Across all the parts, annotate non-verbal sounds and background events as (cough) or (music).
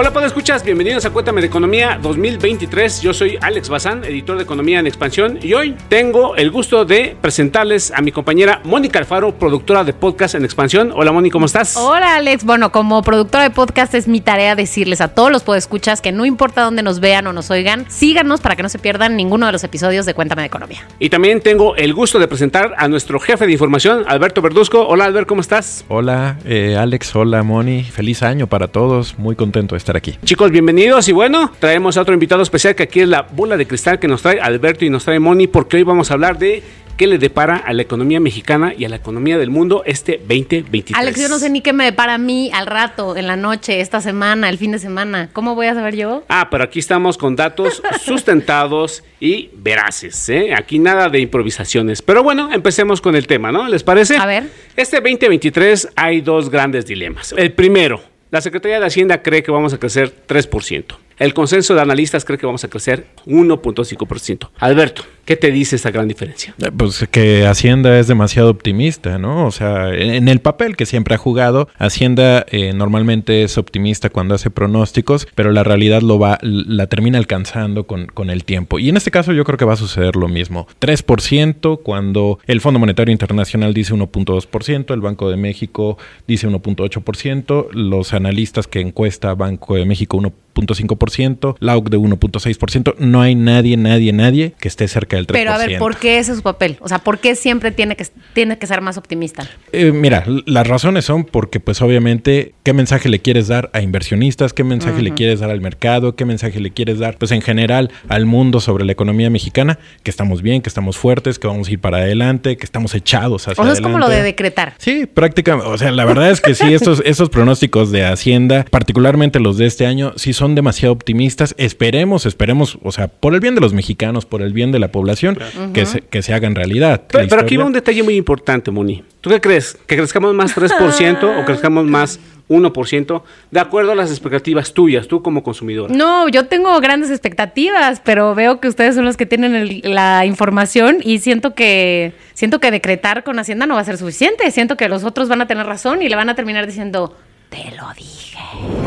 Hola, ¿puedo escuchas? Bienvenidos a Cuéntame de Economía 2023. Yo soy Alex Bazán, editor de Economía en Expansión, y hoy tengo el gusto de presentarles a mi compañera Mónica Alfaro, productora de podcast en Expansión. Hola, Mónica, ¿cómo estás? Hola, Alex. Bueno, como productora de podcast es mi tarea decirles a todos los podescuchas que no importa dónde nos vean o nos oigan, síganos para que no se pierdan ninguno de los episodios de Cuéntame de Economía. Y también tengo el gusto de presentar a nuestro jefe de información, Alberto Verduzco. Hola, Albert, ¿cómo estás? Hola, eh, Alex. Hola, Moni. Feliz año para todos. Muy contento de estar aquí. Chicos, bienvenidos y bueno, traemos a otro invitado especial que aquí es la bola de cristal que nos trae Alberto y nos trae Moni porque hoy vamos a hablar de qué le depara a la economía mexicana y a la economía del mundo este 2023. Alex, yo no sé ni qué me depara a mí al rato, en la noche, esta semana, el fin de semana. ¿Cómo voy a saber yo? Ah, pero aquí estamos con datos (laughs) sustentados y veraces, ¿eh? Aquí nada de improvisaciones. Pero bueno, empecemos con el tema, ¿no? ¿Les parece? A ver. Este 2023 hay dos grandes dilemas. El primero, la Secretaría de Hacienda cree que vamos a crecer 3%. El consenso de analistas cree que vamos a crecer 1.5%. Alberto, ¿qué te dice esta gran diferencia? Eh, pues que Hacienda es demasiado optimista, ¿no? O sea, en el papel que siempre ha jugado, Hacienda eh, normalmente es optimista cuando hace pronósticos, pero la realidad lo va, la termina alcanzando con, con el tiempo. Y en este caso yo creo que va a suceder lo mismo. 3% cuando el Fondo Monetario Internacional dice 1.2%, el Banco de México dice 1.8%, los analistas que encuesta Banco de México 1.8%, 2.5%, LAUC de 1.6%. No hay nadie, nadie, nadie que esté cerca del 3%. Pero a ver, ¿por qué ese es su papel? O sea, ¿por qué siempre tiene que, tiene que ser más optimista? Eh, mira, las razones son porque pues obviamente qué mensaje le quieres dar a inversionistas, qué mensaje le quieres dar al mercado, qué mensaje le quieres dar pues en general al mundo sobre la economía mexicana, que estamos bien, que estamos fuertes, que vamos a ir para adelante, que estamos echados hacia adelante. o sea, es como lo de decretar. Sí, prácticamente. O sea, la verdad es que sí, (laughs) estos, esos pronósticos de Hacienda, particularmente los de este año, sí son demasiado optimistas. Esperemos, esperemos, o sea, por el bien de los mexicanos, por el bien de la población, que, se, que se hagan realidad. Pero, aquí va un detalle muy importante, Moni. ¿Tú qué crees? ¿Que crezcamos más 3% o crezcamos (laughs) más 1%? De acuerdo a las expectativas tuyas, tú como consumidor. No, yo tengo grandes expectativas, pero veo que ustedes son los que tienen el- la información y siento que siento que decretar con Hacienda no va a ser suficiente. Siento que los otros van a tener razón y le van a terminar diciendo, te lo dije.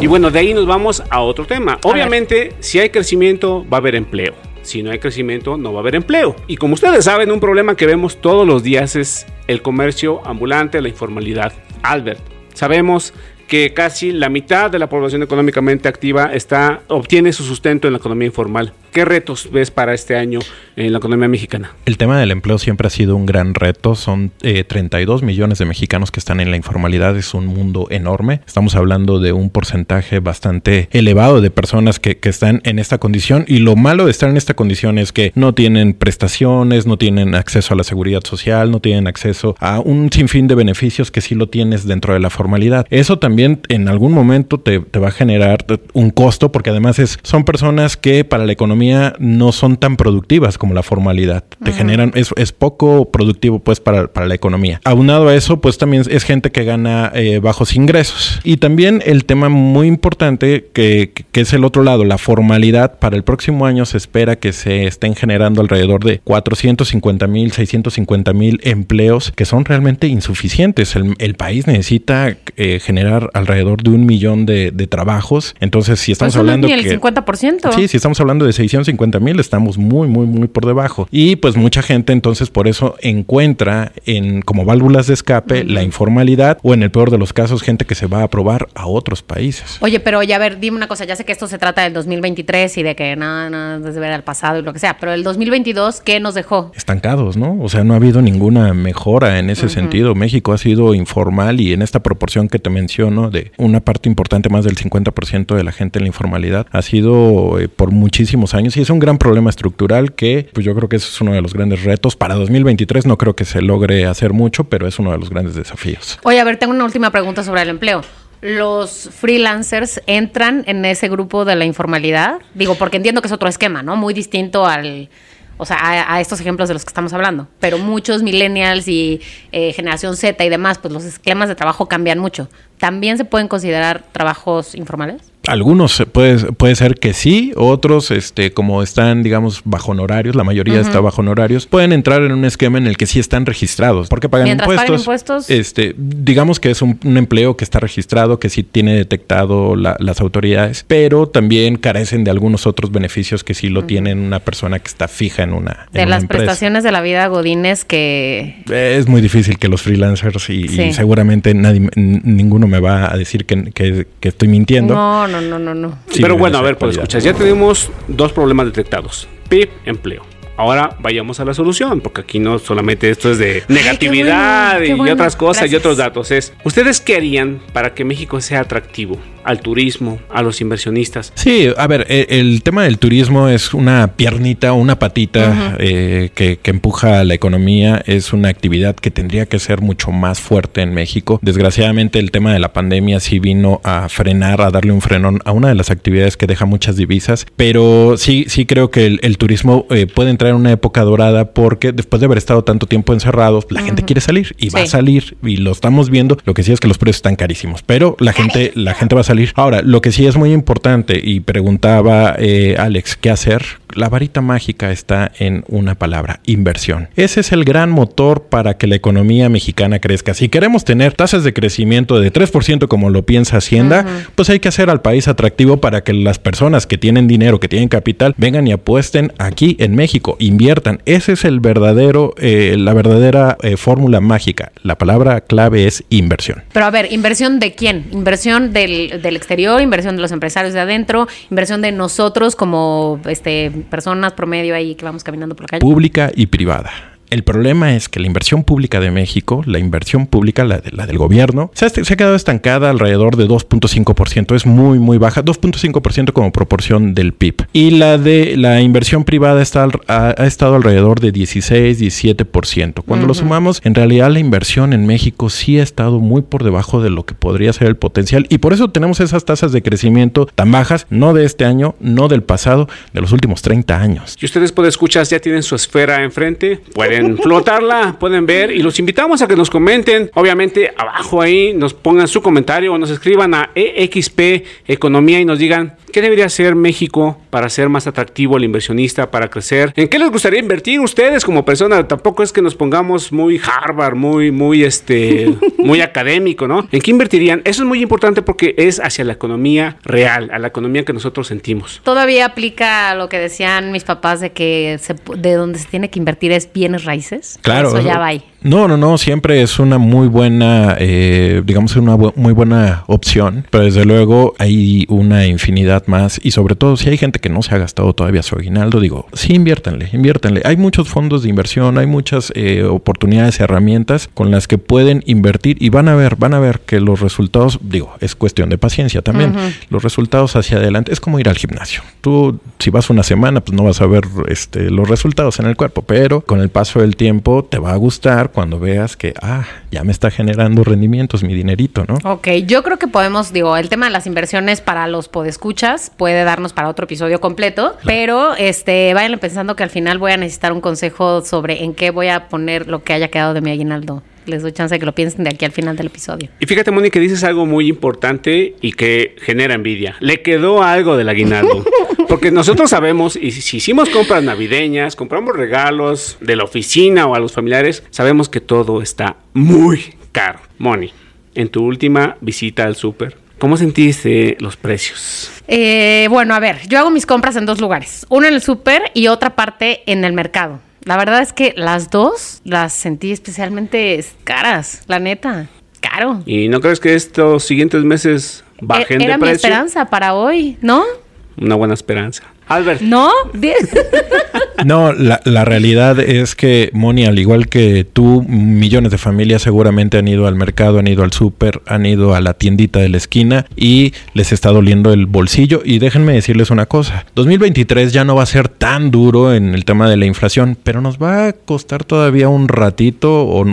Y bueno, de ahí nos vamos a otro tema. Obviamente, si hay crecimiento, va a haber empleo. Si no hay crecimiento, no va a haber empleo. Y como ustedes saben, un problema que vemos todos los días es el comercio ambulante, la informalidad. Albert, sabemos que casi la mitad de la población económicamente activa está, obtiene su sustento en la economía informal. ¿Qué retos ves para este año en la economía mexicana? El tema del empleo siempre ha sido un gran reto. Son eh, 32 millones de mexicanos que están en la informalidad. Es un mundo enorme. Estamos hablando de un porcentaje bastante elevado de personas que, que están en esta condición. Y lo malo de estar en esta condición es que no tienen prestaciones, no tienen acceso a la seguridad social, no tienen acceso a un sinfín de beneficios que sí lo tienes dentro de la formalidad. Eso también en algún momento te, te va a generar un costo porque además es, son personas que para la economía no son tan productivas como la formalidad. Te generan, es, es poco productivo pues para, para la economía. Aunado a eso, pues también es gente que gana eh, bajos ingresos. Y también el tema muy importante que, que es el otro lado, la formalidad. Para el próximo año se espera que se estén generando alrededor de 450 mil, 650 mil empleos que son realmente insuficientes. El, el país necesita eh, generar alrededor de un millón de, de trabajos. Entonces, si estamos Pues hablando ni el que... 50%. Sí, si estamos hablando de 650 mil, estamos muy, muy, muy por debajo. Y pues mucha gente entonces por eso encuentra en como válvulas de escape la informalidad o en el peor de los casos gente que se va a probar a otros países. Oye, pero ya a ver, dime una cosa, ya sé que esto se trata del 2023 y de que nada, nada, es de ver al pasado y lo que sea, pero el 2022, ¿qué nos dejó? Estancados, ¿no? O sea, no ha habido ninguna mejora en ese sentido. México ha sido informal y en esta proporción que te menciono de una parte importante más del 50% de la gente en la informalidad ha sido eh, por muchísimos años y es un gran problema estructural que pues yo creo que es uno de los grandes retos. Para 2023 no creo que se logre hacer mucho, pero es uno de los grandes desafíos. Oye, a ver, tengo una última pregunta sobre el empleo. ¿Los freelancers entran en ese grupo de la informalidad? Digo, porque entiendo que es otro esquema, ¿no? Muy distinto al, o sea, a, a estos ejemplos de los que estamos hablando. Pero muchos millennials y eh, generación Z y demás, pues los esquemas de trabajo cambian mucho. ¿También se pueden considerar trabajos informales? Algunos puede, puede ser que sí, otros, este, como están, digamos, bajo honorarios, la mayoría está bajo honorarios, pueden entrar en un esquema en el que sí están registrados, porque pagan impuestos. impuestos. Este, digamos que es un, empleo que está registrado, que sí tiene detectado las autoridades, pero también carecen de algunos otros beneficios que sí lo tienen una persona que está fija en una. De las prestaciones de la vida Godines que. Es muy difícil que los freelancers y, seguramente nadie, ninguno me va a decir que, que, que estoy mintiendo. No, no, no, no, no. Pero bueno, a ver, pues escuchas, ya tenemos dos problemas detectados. PIB, empleo. Ahora vayamos a la solución, porque aquí no solamente esto es de negatividad y otras cosas y otros datos. Es, ¿ustedes qué harían para que México sea atractivo? Al turismo, a los inversionistas. Sí, a ver, e, el, tema del turismo es una piernita, una patita eh, que, empuja a la economía. Es una actividad que tendría que ser mucho más fuerte en México. Desgraciadamente el tema de la pandemia sí vino a frenar, a darle un frenón a una de las actividades que deja muchas divisas. Pero sí, sí creo que el, turismo eh, puede entrar en una época dorada porque después de haber estado tanto tiempo encerrados, la gente quiere salir y va a salir y lo estamos viendo. Lo que sí es que los precios están carísimos, pero la gente, la gente va a salir Ahora, lo que sí es muy importante, y preguntaba eh, Alex, ¿qué hacer? La varita mágica está en una palabra, inversión. Ese es el gran motor para que la economía mexicana crezca. Si queremos tener tasas de crecimiento de 3% como lo piensa Hacienda, pues hay que hacer al país atractivo para que las personas que tienen dinero, que tienen capital, vengan y apuesten aquí en México, inviertan. Ese es el verdadero, eh, la verdadera eh, fórmula mágica. La palabra clave es inversión. Pero a ver, ¿inversión de quién? ¿Inversión del, del exterior, inversión de los empresarios de adentro, inversión de nosotros como este personas promedio ahí que vamos caminando por la calle. Pública y privada. El problema es que la inversión pública de México, la inversión pública, la, la del gobierno, se ha, se ha, quedado estancada alrededor de 2.5%. Es muy, muy baja. 2.5% como proporción del PIB. Y la de la inversión privada está, ha, estado alrededor de 16, 17%. Cuando lo sumamos, en realidad la inversión en México sí ha estado muy por debajo de lo que podría ser el potencial. Y por eso tenemos esas tasas de crecimiento tan bajas, no de este año, no del pasado, de los últimos 30 años. Y ustedes pueden escuchar, ya tienen su esfera enfrente, pueden flotarla, pueden ver y los invitamos a que nos comenten. Obviamente abajo ahí nos pongan su comentario o nos escriban a EXP Economía y nos digan qué debería hacer México para ser más atractivo al inversionista, para crecer. ¿En qué les gustaría invertir ustedes como persona? Tampoco es que nos pongamos muy Harvard, muy, muy, este, (laughs) muy académico, ¿no? ¿En qué invertirían? Eso es muy importante porque es hacia la economía real, a la economía que nosotros sentimos. Todavía aplica lo que decían mis papás de que de donde se tiene que invertir es bienes raíces. Claro. Eso ya va No, no, no, siempre es una muy buena, eh, digamos, una muy buena opción, pero desde luego hay una infinidad más y sobre todo si hay gente que no se ha gastado todavía su aguinaldo, digo, sí, inviértanle, inviértanle. Hay muchos fondos de inversión, hay muchas eh, oportunidades y herramientas con las que pueden invertir y van a ver, van a ver que los resultados, digo, es cuestión de paciencia también, los resultados hacia adelante es como ir al gimnasio. Tú, si vas una semana, pues no vas a ver este, los resultados en el cuerpo, pero con el paso del tiempo te va a gustar cuando veas que, ah, ya me está generando rendimientos mi dinerito, ¿no? Ok, yo creo que podemos, digo, el tema de las inversiones para los podescuchas puede darnos para otro episodio completo, pero este, vayan pensando que al final voy a necesitar un consejo sobre en qué voy a poner lo que haya quedado de mi aguinaldo les doy chance de que lo piensen de aquí al final del episodio. Y fíjate, Moni, que dices algo muy importante y que genera envidia. Le quedó algo del aguinaldo. (laughs) Porque nosotros sabemos, y si hicimos compras navideñas, compramos regalos de la oficina o a los familiares, sabemos que todo está muy caro. Moni, en tu última visita al súper, ¿Cómo sentiste los precios? Eh, bueno, a ver, yo hago mis compras en dos lugares. Uno en el súper y otra parte en el mercado. La verdad es que las dos las sentí especialmente caras, la neta. Caro. ¿Y no crees que estos siguientes meses bajen e-, de precio? Era mi esperanza para hoy, ¿no? Una buena esperanza. Albert. ¿No? (laughs) no, la, la, realidad es que, Moni, al igual que tú, millones de familias seguramente han ido al mercado, han ido al súper, han ido a la tiendita de la esquina y les está doliendo el bolsillo. Y déjenme decirles una cosa, 2023 ya no va a ser tan duro en el tema de la inflación, pero nos va a costar todavía un ratito o,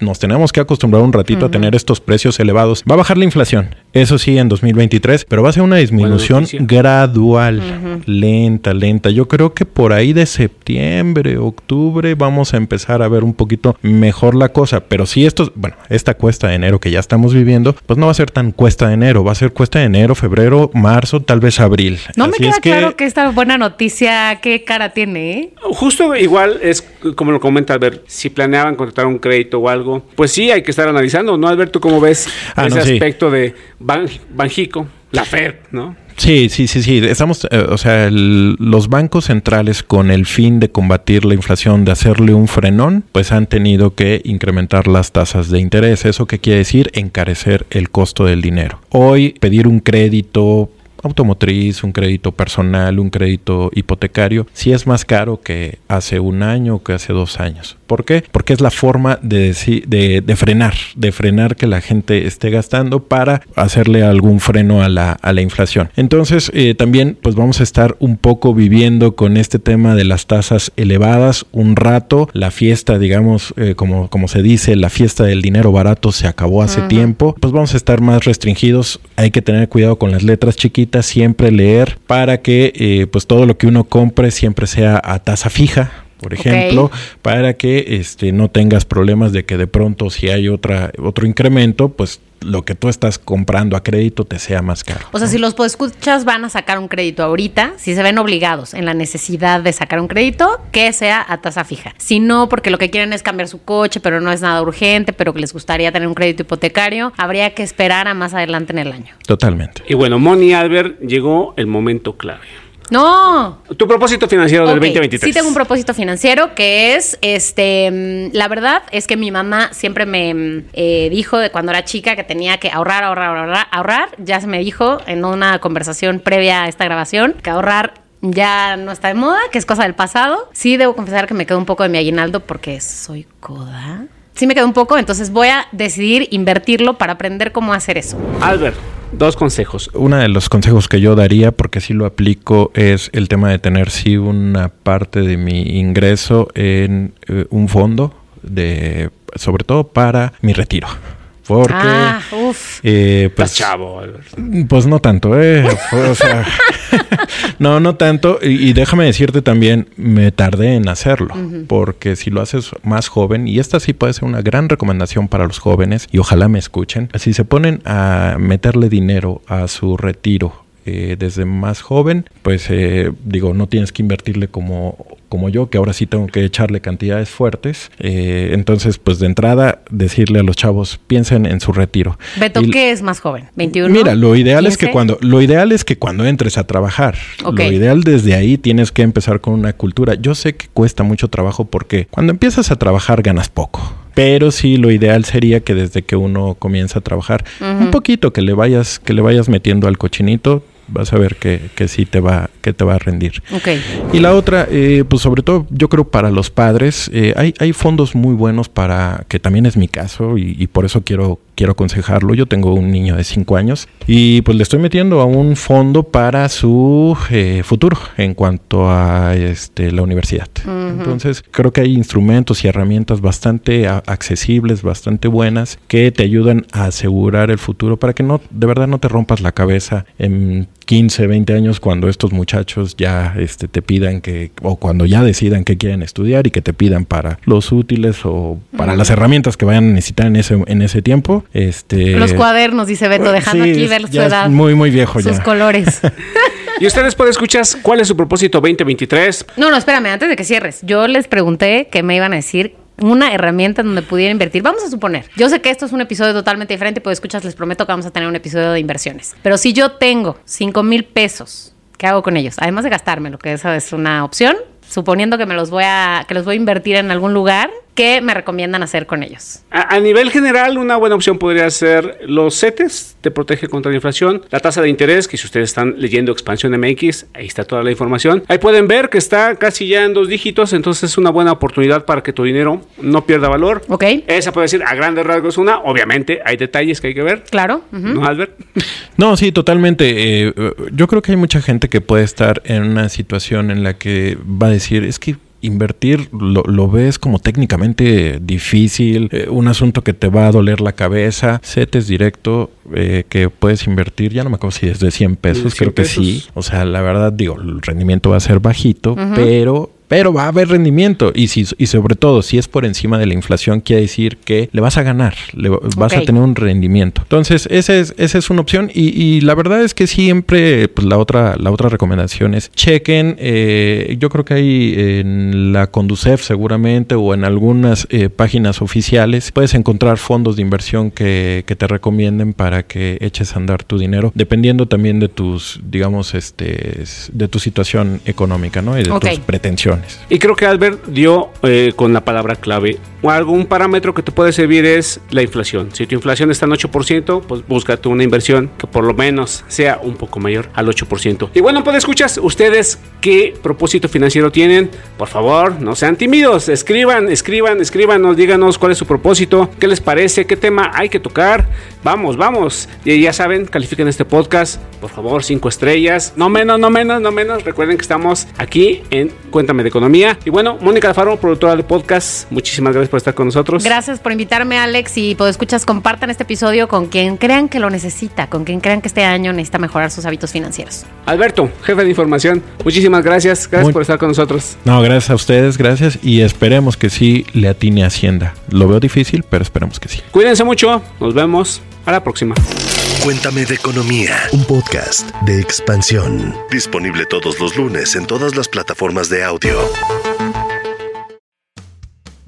nos tenemos que acostumbrar un ratito a tener estos precios elevados. Va a bajar la inflación, eso sí, en 2023, pero va a ser una disminución gradual, lenta lenta, lenta. Yo creo que por ahí de septiembre, octubre vamos a empezar a ver un poquito mejor la cosa. Pero si esto, bueno, esta cuesta de enero que ya estamos viviendo, pues no va a ser tan cuesta de enero, va a ser cuesta de enero, febrero, marzo, tal vez abril. No me queda claro que esta buena noticia, qué cara tiene. ¿eh? Justo igual es como lo comenta Albert, si planeaban contratar un crédito o algo, pues sí hay que estar analizando, ¿no, Alberto? ¿Cómo ves ah, ese aspecto de Banjico, la Fed, ¿no? Sí, sí, sí, sí. Estamos, eh, o sea, los bancos centrales con el fin de combatir la inflación, de hacerle un frenón, pues han tenido que incrementar las tasas de interés. ¿Eso qué quiere decir? Encarecer el costo del dinero. Hoy pedir un crédito automotriz, un crédito personal, un crédito hipotecario, sí es más caro que hace un año o que hace dos años. ¿Por qué? Porque es la forma de, de, de, frenar, de frenar que la gente esté gastando para hacerle algún freno a la, a la inflación. Entonces, eh, también pues vamos a estar un poco viviendo con este tema de las tasas elevadas un rato. La fiesta, digamos, eh, como, como se dice, la fiesta del dinero barato se acabó hace tiempo. Pues vamos a estar más restringidos. Hay que tener cuidado con las letras chiquitas, siempre leer para que eh, pues todo lo que uno compre siempre sea a tasa fija por ejemplo, para que este no tengas problemas de que de pronto si hay otra otro incremento, pues lo que tú estás comprando a crédito te sea más caro. O sea, si los escuchas van a sacar un crédito ahorita, si se ven obligados en la necesidad de sacar un crédito, que sea a tasa fija. Si no, porque lo que quieren es cambiar su coche, pero no es nada urgente, pero que les gustaría tener un crédito hipotecario, habría que esperar a más adelante en el año. Totalmente. Y bueno, Moni Albert llegó el momento clave. No. Tu propósito financiero del 2023. Sí tengo un propósito financiero que es, este, mm, la verdad es que mi mamá siempre me mm, eh, dijo de cuando era chica que tenía que ahorrar, ahorrar, ahorrar, ahorrar. Ya se me dijo en una conversación previa a esta grabación que ahorrar ya no está de moda, que es cosa del pasado. Sí debo confesar que me quedo un poco de mi aguinaldo porque soy coda. Sí me quedo un poco, entonces voy a decidir invertirlo para aprender cómo hacer eso. Albert. Dos consejos. Uno de los consejos que yo daría, porque sí lo aplico, es el tema de tener sí una parte de mi ingreso en eh, un fondo de sobre todo para mi retiro. Porque, ah, uf. Eh, pues, chavo. Pues no tanto, ¿eh? o sea, (laughs) (laughs) no, no tanto. Y, déjame decirte también, me tardé en hacerlo. Porque si lo haces más joven, y esta sí puede ser una gran recomendación para los jóvenes, y ojalá me escuchen, si se ponen a meterle dinero a su retiro eh, desde más joven, pues eh, digo, no tienes que invertirle como, como yo, que ahora sí tengo que echarle cantidades fuertes. Eh, entonces, pues de entrada, decirle a los chavos, piensen en su retiro. Beto, ¿qué es más joven? ¿21? Mira, lo ideal es que cuando, lo ideal es que cuando entres a trabajar, lo ideal desde ahí tienes que empezar con una cultura. Yo sé que cuesta mucho trabajo porque cuando empiezas a trabajar ganas poco. Pero sí, lo ideal sería que desde que uno comienza a trabajar, un poquito que le vayas, que le vayas metiendo al cochinito, vas a ver que, que sí te va, que te va a rendir. Okay. Y la otra, eh, pues sobre todo yo creo para los padres, eh, hay, hay fondos muy buenos para, que también es mi caso y, y, por eso quiero, quiero aconsejarlo. Yo tengo un niño de 5 años y pues le estoy metiendo a un fondo para su eh, futuro en cuanto a este, la universidad. Entonces creo que hay instrumentos y herramientas bastante accesibles, bastante buenas que te ayudan a asegurar el futuro para que no, de verdad no te rompas la cabeza en 15, 20 años cuando estos muchachos ya este, te pidan que, o cuando ya decidan que quieren estudiar y que te pidan para los útiles o para las herramientas que vayan a necesitar en ese, en ese tiempo. Este, los cuadernos, dice Beto, dejando aquí ver su edad. muy, muy viejo sus colores. (laughs) y ustedes pueden escuchar cuál es su propósito 2023. No, no, espérame, antes de que cierres. Yo les pregunté que me iban a decir una herramienta donde pudiera invertir. Vamos a suponer, yo sé que esto es un episodio totalmente diferente, pues escuchas, les prometo que vamos a tener un episodio de inversiones. Pero si yo tengo 5 mil pesos, ¿qué hago con ellos? Además de gastarme, lo que esa es una opción, suponiendo que me los voy a, que los voy a invertir en algún lugar, ¿Qué me recomiendan hacer con ellos? A, nivel general, una buena opción podría ser los CETES, te protege contra la inflación, la tasa de interés, que si ustedes están leyendo Expansión MX, ahí está toda la información. Ahí pueden ver que está casi ya en dos dígitos, entonces es una buena oportunidad para que tu dinero no pierda valor. Ok. Esa puede decir a grandes rasgos una, obviamente hay detalles que hay que ver. Claro. ¿No, Albert? No, sí, totalmente. Eh, yo creo que hay mucha gente que puede estar en una situación en la que va a decir, es que invertir lo, lo ves como técnicamente difícil, eh, un asunto que te va a doler la cabeza, setes directo eh, que puedes invertir, ya no me acuerdo si es de 100 pesos, 100 creo que pesos. sí. O sea, la verdad digo, el rendimiento va a ser bajito, pero pero va a haber rendimiento y si y sobre todo si es por encima de la inflación quiere decir que le vas a ganar, le va- vas a tener un rendimiento. Entonces esa es esa es una opción y, y la verdad es que siempre pues la otra la otra recomendación es chequen. eh, yo creo que hay en la Conducef seguramente o en algunas eh, páginas oficiales puedes encontrar fondos de inversión que, que te recomienden para que eches a andar tu dinero dependiendo también de tus digamos este de tu situación económica, ¿no? Y de Ok. tus pretensiones. Y creo que Albert dio eh, con la palabra clave. O algún parámetro que te puede servir es la inflación. Si tu inflación está en 8%, pues búscate una inversión que por lo menos sea un poco mayor al 8%. Y bueno, pues escuchas, ustedes qué propósito financiero tienen. Por favor, no sean tímidos. Escriban, escriban, escríbanos, díganos cuál es su propósito, qué les parece, qué tema hay que tocar. Vamos, vamos. Y ya saben, califiquen este podcast. Por favor, cinco estrellas. No menos, no menos, no menos. Recuerden que estamos aquí en Cuéntame de Economía. Y bueno, Mónica Alfaro, productora de podcast, muchísimas gracias por estar con nosotros. Gracias por invitarme, Alex. Y pues escuchas, compartan este episodio con quien crean que lo necesita, con quien crean que este año necesita mejorar sus hábitos financieros. Alberto, jefe de información, muchísimas gracias. Gracias Muy- por estar con nosotros. No, gracias a ustedes, gracias y esperemos que sí le atine a Hacienda. Lo veo difícil, pero esperemos que sí. Cuídense mucho. Nos vemos. A la próxima. Cuéntame de economía, un podcast de expansión. Disponible todos los lunes en todas las plataformas de audio.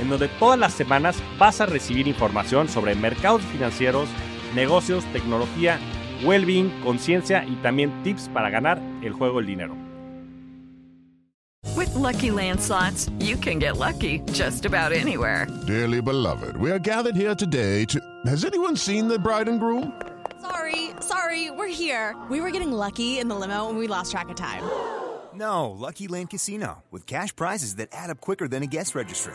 en donde todas las semanas vas a recibir información sobre mercados financieros, negocios, tecnología, well-being, conciencia y también tips para ganar el juego del dinero. With Lucky Land slots, you can get lucky just about anywhere. Dearly beloved, we are gathered here today to. Has anyone seen the bride and groom? Sorry, sorry, we're here. We were getting lucky in the limo and we lost track of time. No, Lucky Land Casino, with cash prizes that add up quicker than a guest registry.